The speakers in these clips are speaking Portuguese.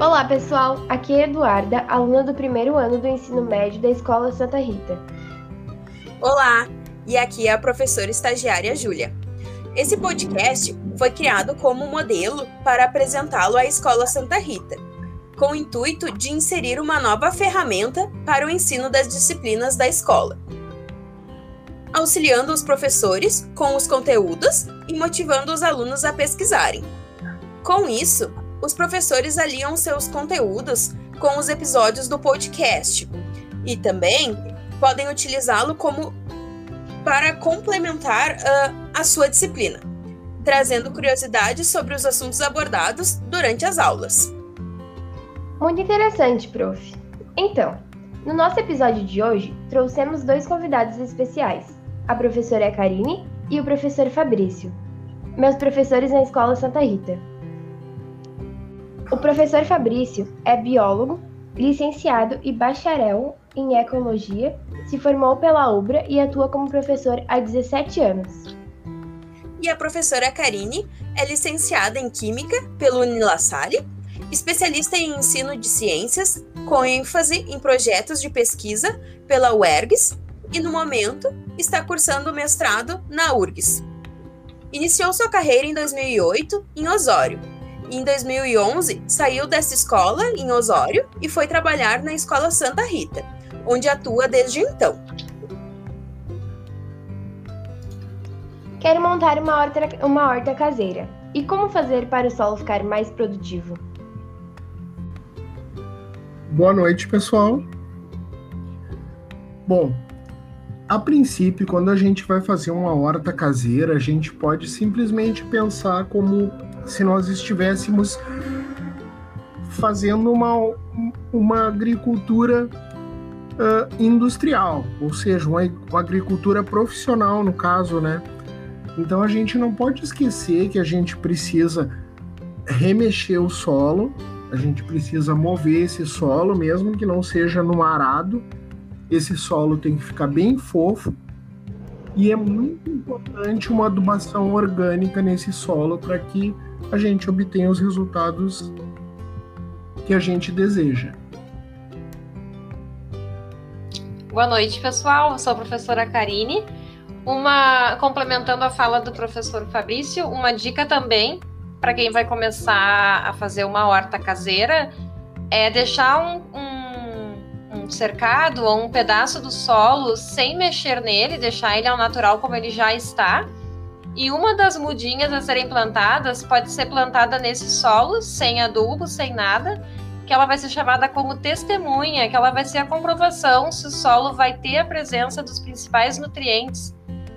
Olá, pessoal. Aqui é Eduarda, aluna do primeiro ano do ensino médio da Escola Santa Rita. Olá, e aqui é a professora estagiária Júlia. Esse podcast foi criado como modelo para apresentá-lo à Escola Santa Rita, com o intuito de inserir uma nova ferramenta para o ensino das disciplinas da escola, auxiliando os professores com os conteúdos e motivando os alunos a pesquisarem. Com isso, os professores aliam seus conteúdos com os episódios do podcast e também podem utilizá-lo como para complementar uh, a sua disciplina, trazendo curiosidades sobre os assuntos abordados durante as aulas. Muito interessante, prof. Então, no nosso episódio de hoje, trouxemos dois convidados especiais, a professora Karine e o professor Fabrício, meus professores na Escola Santa Rita. O professor Fabrício é biólogo, licenciado e bacharel em ecologia, se formou pela UBRA e atua como professor há 17 anos. E a professora Karine é licenciada em Química pelo Unilassalle, especialista em ensino de ciências, com ênfase em projetos de pesquisa pela UERGS e, no momento, está cursando mestrado na URGS. Iniciou sua carreira em 2008 em Osório, em 2011, saiu dessa escola, em Osório, e foi trabalhar na Escola Santa Rita, onde atua desde então. Quero montar uma horta, uma horta caseira. E como fazer para o solo ficar mais produtivo? Boa noite, pessoal. Bom, a princípio, quando a gente vai fazer uma horta caseira, a gente pode simplesmente pensar como se nós estivéssemos fazendo uma, uma agricultura uh, industrial, ou seja, uma, uma agricultura profissional, no caso, né? Então a gente não pode esquecer que a gente precisa remexer o solo, a gente precisa mover esse solo, mesmo que não seja no arado. Esse solo tem que ficar bem fofo e é muito importante uma adubação orgânica nesse solo para que a gente obtenha os resultados que a gente deseja. Boa noite, pessoal. Eu sou a professora Karine. Uma complementando a fala do professor Fabrício, uma dica também para quem vai começar a fazer uma horta caseira é deixar um, um, um, cercado ou um pedaço do solo sem mexer nele, deixar ele ao natural como ele já está e uma das mudinhas a serem plantadas pode ser plantada nesse solo, sem adubo, sem nada, que ela vai ser chamada como testemunha, que ela vai ser a comprovação se o solo vai ter a presença dos principais nutrientes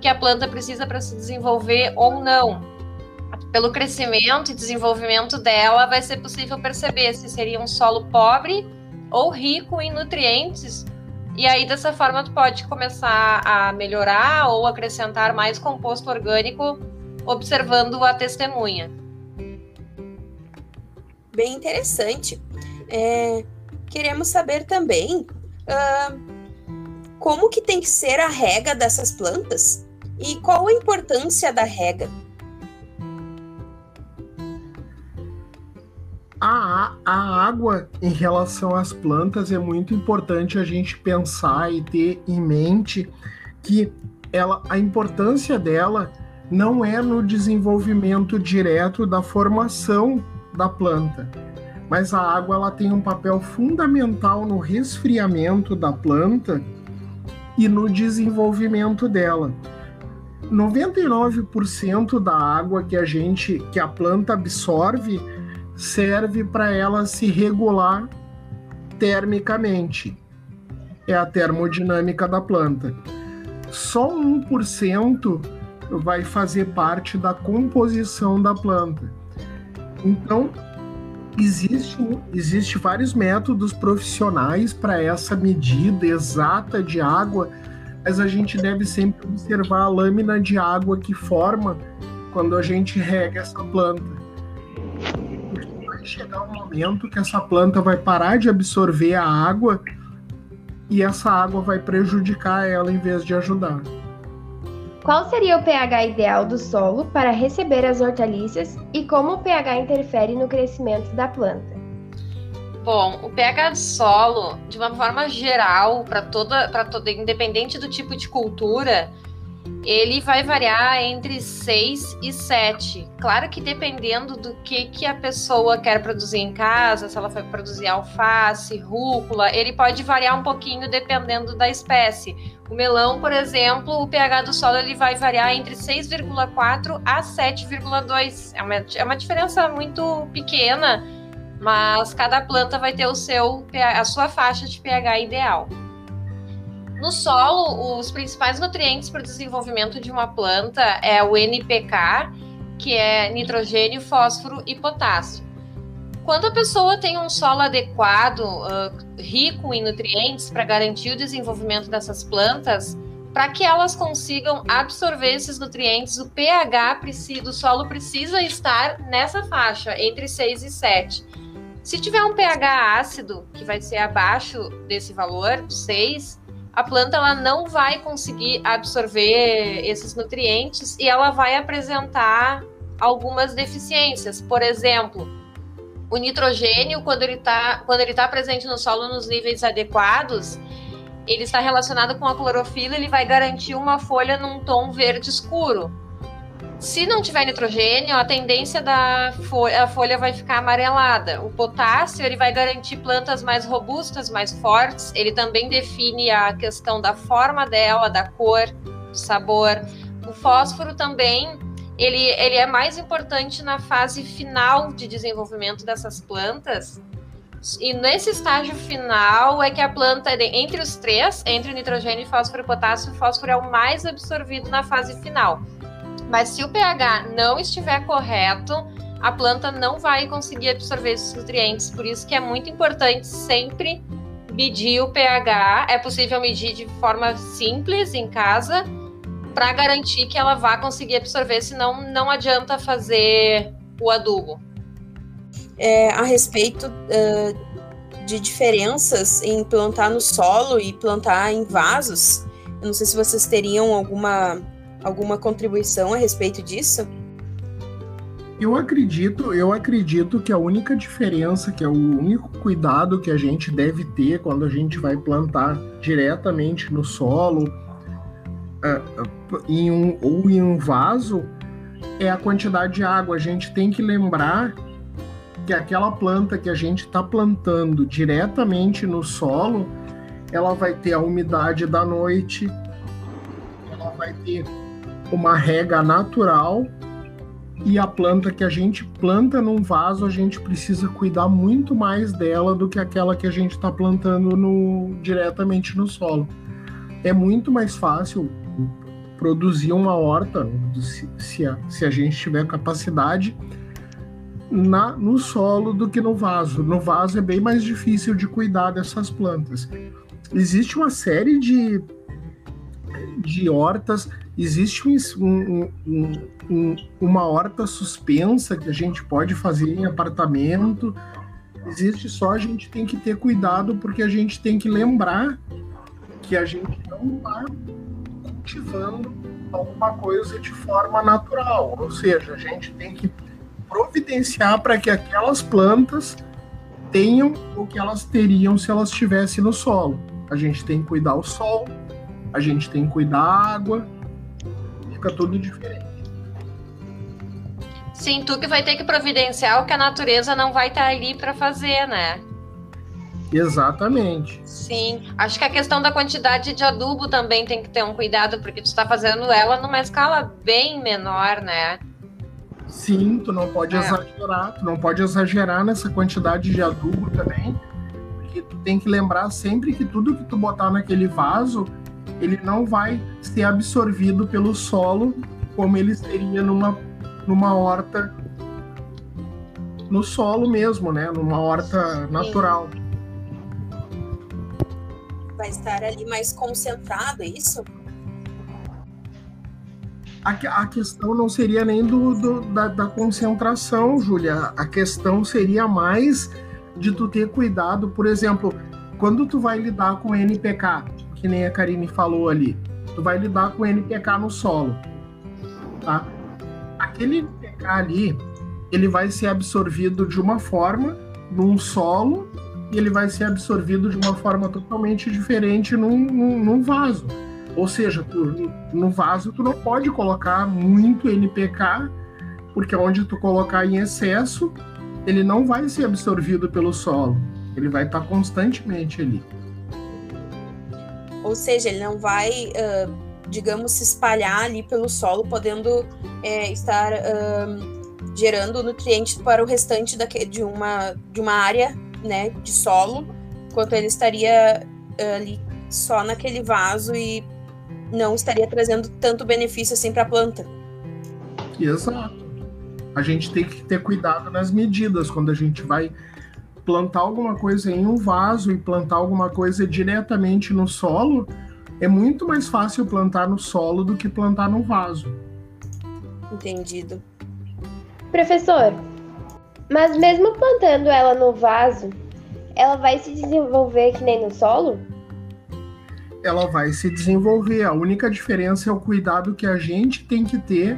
que a planta precisa para se desenvolver ou não. Pelo crescimento e desenvolvimento dela, vai ser possível perceber se seria um solo pobre ou rico em nutrientes e aí, dessa forma, tu pode começar a melhorar ou acrescentar mais composto orgânico observando a testemunha. Bem interessante. É, queremos saber também uh, como que tem que ser a rega dessas plantas e qual a importância da rega. A, a água em relação às plantas é muito importante a gente pensar e ter em mente que ela, a importância dela não é no desenvolvimento direto da formação da planta, mas a água ela tem um papel fundamental no resfriamento da planta e no desenvolvimento dela. 99% da água que a gente que a planta absorve serve para ela se regular termicamente. É a termodinâmica da planta. Só 1% vai fazer parte da composição da planta. Então, existe, existe vários métodos profissionais para essa medida exata de água, mas a gente deve sempre observar a lâmina de água que forma quando a gente rega essa planta chegar um momento que essa planta vai parar de absorver a água e essa água vai prejudicar ela em vez de ajudar. Qual seria o pH ideal do solo para receber as hortaliças e como o pH interfere no crescimento da planta? Bom, o pH de solo, de uma forma geral, para toda, para toda, independente do tipo de cultura, ele vai variar entre 6 e 7. Claro que dependendo do que, que a pessoa quer produzir em casa, se ela vai produzir alface, rúcula, ele pode variar um pouquinho dependendo da espécie. O melão, por exemplo, o pH do solo ele vai variar entre 6,4 a 7,2. É uma, é uma diferença muito pequena, mas cada planta vai ter o seu a sua faixa de pH ideal. No solo, os principais nutrientes para o desenvolvimento de uma planta é o NPK, que é nitrogênio, fósforo e potássio. Quando a pessoa tem um solo adequado, uh, rico em nutrientes para garantir o desenvolvimento dessas plantas, para que elas consigam absorver esses nutrientes, o pH do solo precisa estar nessa faixa, entre 6 e 7. Se tiver um pH ácido, que vai ser abaixo desse valor, 6, a planta ela não vai conseguir absorver esses nutrientes e ela vai apresentar algumas deficiências. Por exemplo, o nitrogênio, quando ele está tá presente no solo nos níveis adequados, ele está relacionado com a clorofila, ele vai garantir uma folha num tom verde escuro. Se não tiver nitrogênio, a tendência da folha, a folha vai ficar amarelada. O potássio ele vai garantir plantas mais robustas, mais fortes. Ele também define a questão da forma dela, da cor, do sabor. O fósforo também ele, ele é mais importante na fase final de desenvolvimento dessas plantas. E nesse estágio final é que a planta, entre os três, entre o nitrogênio, fósforo e potássio, o fósforo é o mais absorvido na fase final. Mas se o pH não estiver correto, a planta não vai conseguir absorver esses nutrientes. Por isso que é muito importante sempre medir o pH. É possível medir de forma simples em casa para garantir que ela vá conseguir absorver, senão não adianta fazer o adubo. É, a respeito uh, de diferenças em plantar no solo e plantar em vasos, eu não sei se vocês teriam alguma alguma contribuição a respeito disso? Eu acredito, eu acredito que a única diferença, que é o único cuidado que a gente deve ter quando a gente vai plantar diretamente no solo uh, em um, ou em um vaso, é a quantidade de água. A gente tem que lembrar que aquela planta que a gente está plantando diretamente no solo, ela vai ter a umidade da noite, ela vai ter uma rega natural e a planta que a gente planta num vaso, a gente precisa cuidar muito mais dela do que aquela que a gente está plantando no, diretamente no solo. É muito mais fácil produzir uma horta, se, se, a, se a gente tiver capacidade, na, no solo do que no vaso. No vaso é bem mais difícil de cuidar dessas plantas. Existe uma série de, de hortas existe um, um, um, uma horta suspensa que a gente pode fazer em apartamento. Existe só a gente tem que ter cuidado porque a gente tem que lembrar que a gente não está cultivando alguma coisa de forma natural, ou seja, a gente tem que providenciar para que aquelas plantas tenham o que elas teriam se elas estivessem no solo. A gente tem que cuidar o sol, a gente tem que cuidar a água, fica tudo diferente. Sim, tu que vai ter que providenciar o que a natureza não vai estar ali para fazer, né? Exatamente. Sim, acho que a questão da quantidade de adubo também tem que ter um cuidado, porque tu está fazendo ela numa escala bem menor, né? Sim, tu não pode é. exagerar, tu não pode exagerar nessa quantidade de adubo também, porque tu tem que lembrar sempre que tudo que tu botar naquele vaso ele não vai ser absorvido pelo solo como ele seria numa, numa horta no solo mesmo, né? Numa horta Sim. natural. Vai estar ali mais concentrado, é isso? A, a questão não seria nem do, do da, da concentração, Júlia. A questão seria mais de tu ter cuidado, por exemplo, quando tu vai lidar com NPK, que nem a Karine falou ali. Tu vai lidar com NPK no solo, tá? Aquele NPK ali, ele vai ser absorvido de uma forma num solo e ele vai ser absorvido de uma forma totalmente diferente num, num, num vaso. Ou seja, tu, no vaso tu não pode colocar muito NPK, porque onde tu colocar em excesso, ele não vai ser absorvido pelo solo. Ele vai estar constantemente ali. Ou seja, ele não vai, uh, digamos, se espalhar ali pelo solo, podendo é, estar uh, gerando nutrientes para o restante de, uma, de uma área né, de solo, enquanto ele estaria ali só naquele vaso e não estaria trazendo tanto benefício assim para a planta. Exato. A gente tem que ter cuidado nas medidas quando a gente vai plantar alguma coisa em um vaso e plantar alguma coisa diretamente no solo. É muito mais fácil plantar no solo do que plantar no vaso. Entendido. Professor, mas mesmo plantando ela no vaso, ela vai se desenvolver que nem no solo? ela vai se desenvolver. A única diferença é o cuidado que a gente tem que ter,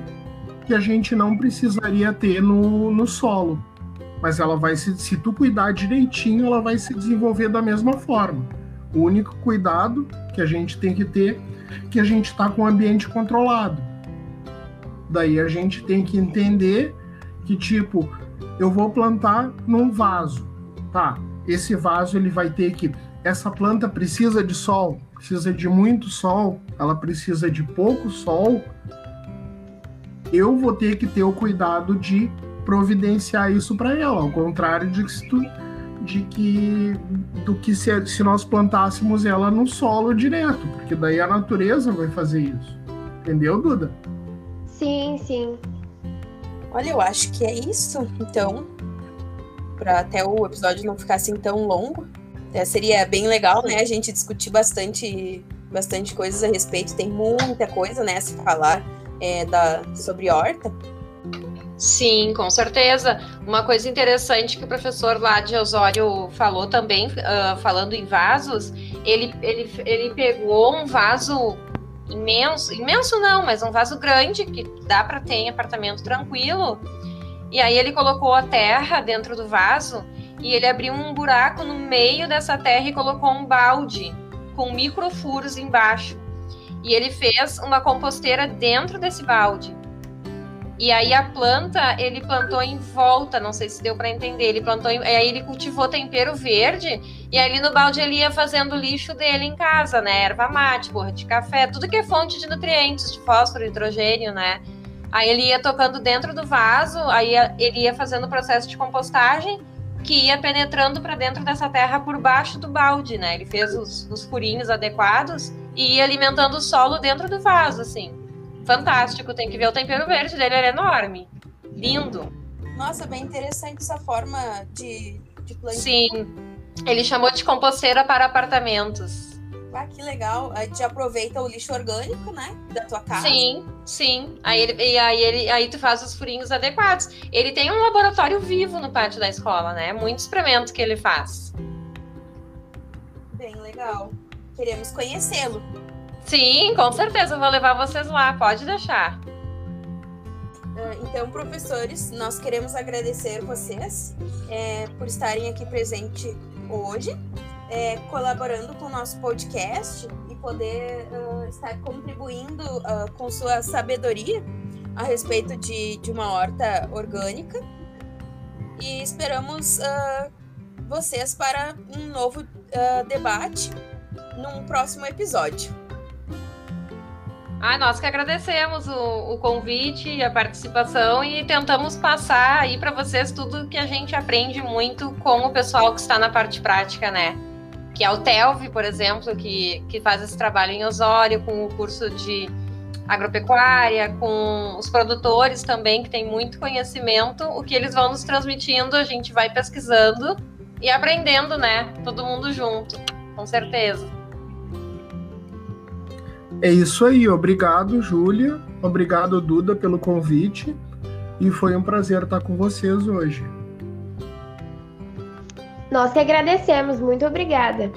que a gente não precisaria ter no, no solo. Mas ela vai se, se tu cuidar direitinho, ela vai se desenvolver da mesma forma. O único cuidado que a gente tem que ter, que a gente está com o ambiente controlado. Daí a gente tem que entender que tipo, eu vou plantar num vaso, tá? Esse vaso ele vai ter que essa planta precisa de sol, precisa de muito sol, ela precisa de pouco sol, eu vou ter que ter o cuidado de providenciar isso para ela, ao contrário de que, tu, de que do que se, se nós plantássemos ela no solo direto, porque daí a natureza vai fazer isso. Entendeu, Duda? Sim, sim. Olha, eu acho que é isso, então, para até o episódio não ficar assim tão longo. É, seria bem legal, né? A gente discutir bastante, bastante coisas a respeito. Tem muita coisa, né, a se falar é, da, sobre horta. Sim, com certeza. Uma coisa interessante que o professor lá de Osório falou também, uh, falando em vasos, ele, ele, ele pegou um vaso imenso, imenso não, mas um vaso grande que dá para ter em apartamento tranquilo. E aí ele colocou a terra dentro do vaso e ele abriu um buraco no meio dessa terra e colocou um balde com microfuros embaixo. E ele fez uma composteira dentro desse balde. E aí a planta, ele plantou em volta, não sei se deu para entender. Ele plantou, em, aí ele cultivou tempero verde e ali no balde ele ia fazendo lixo dele em casa, né? Erva mate, borra de café, tudo que é fonte de nutrientes, de fósforo, hidrogênio, né? Aí ele ia tocando dentro do vaso, aí ele ia fazendo o processo de compostagem que ia penetrando para dentro dessa terra por baixo do balde, né? Ele fez os, os furinhos adequados e ia alimentando o solo dentro do vaso, assim. Fantástico, tem que ver o tempero verde dele, ele é enorme. Lindo. Nossa, bem interessante essa forma de, de plantio. Sim, ele chamou de composteira para apartamentos. Ah, que legal. A gente aproveita o lixo orgânico, né? Da tua casa. Sim, sim. Aí, ele, e aí, ele, aí tu faz os furinhos adequados. Ele tem um laboratório vivo no pátio da escola, né? Muito experimento que ele faz. Bem legal. Queremos conhecê-lo. Sim, com certeza. Eu vou levar vocês lá. Pode deixar. Ah, então, professores, nós queremos agradecer vocês é, por estarem aqui presente hoje é, colaborando com o nosso podcast e poder uh, estar contribuindo uh, com sua sabedoria a respeito de, de uma horta orgânica. E esperamos uh, vocês para um novo debate num próximo episódio. Ah, nós que agradecemos o, o convite e a participação e tentamos passar aí para vocês tudo que a gente aprende muito com o pessoal que está na parte prática, né? que é o TELV, por exemplo, que, que faz esse trabalho em Osório, com o curso de agropecuária, com os produtores também, que tem muito conhecimento, o que eles vão nos transmitindo, a gente vai pesquisando e aprendendo, né? Todo mundo junto, com certeza. É isso aí, obrigado, Júlia, obrigado, Duda, pelo convite, e foi um prazer estar com vocês hoje. Nós que agradecemos, muito obrigada.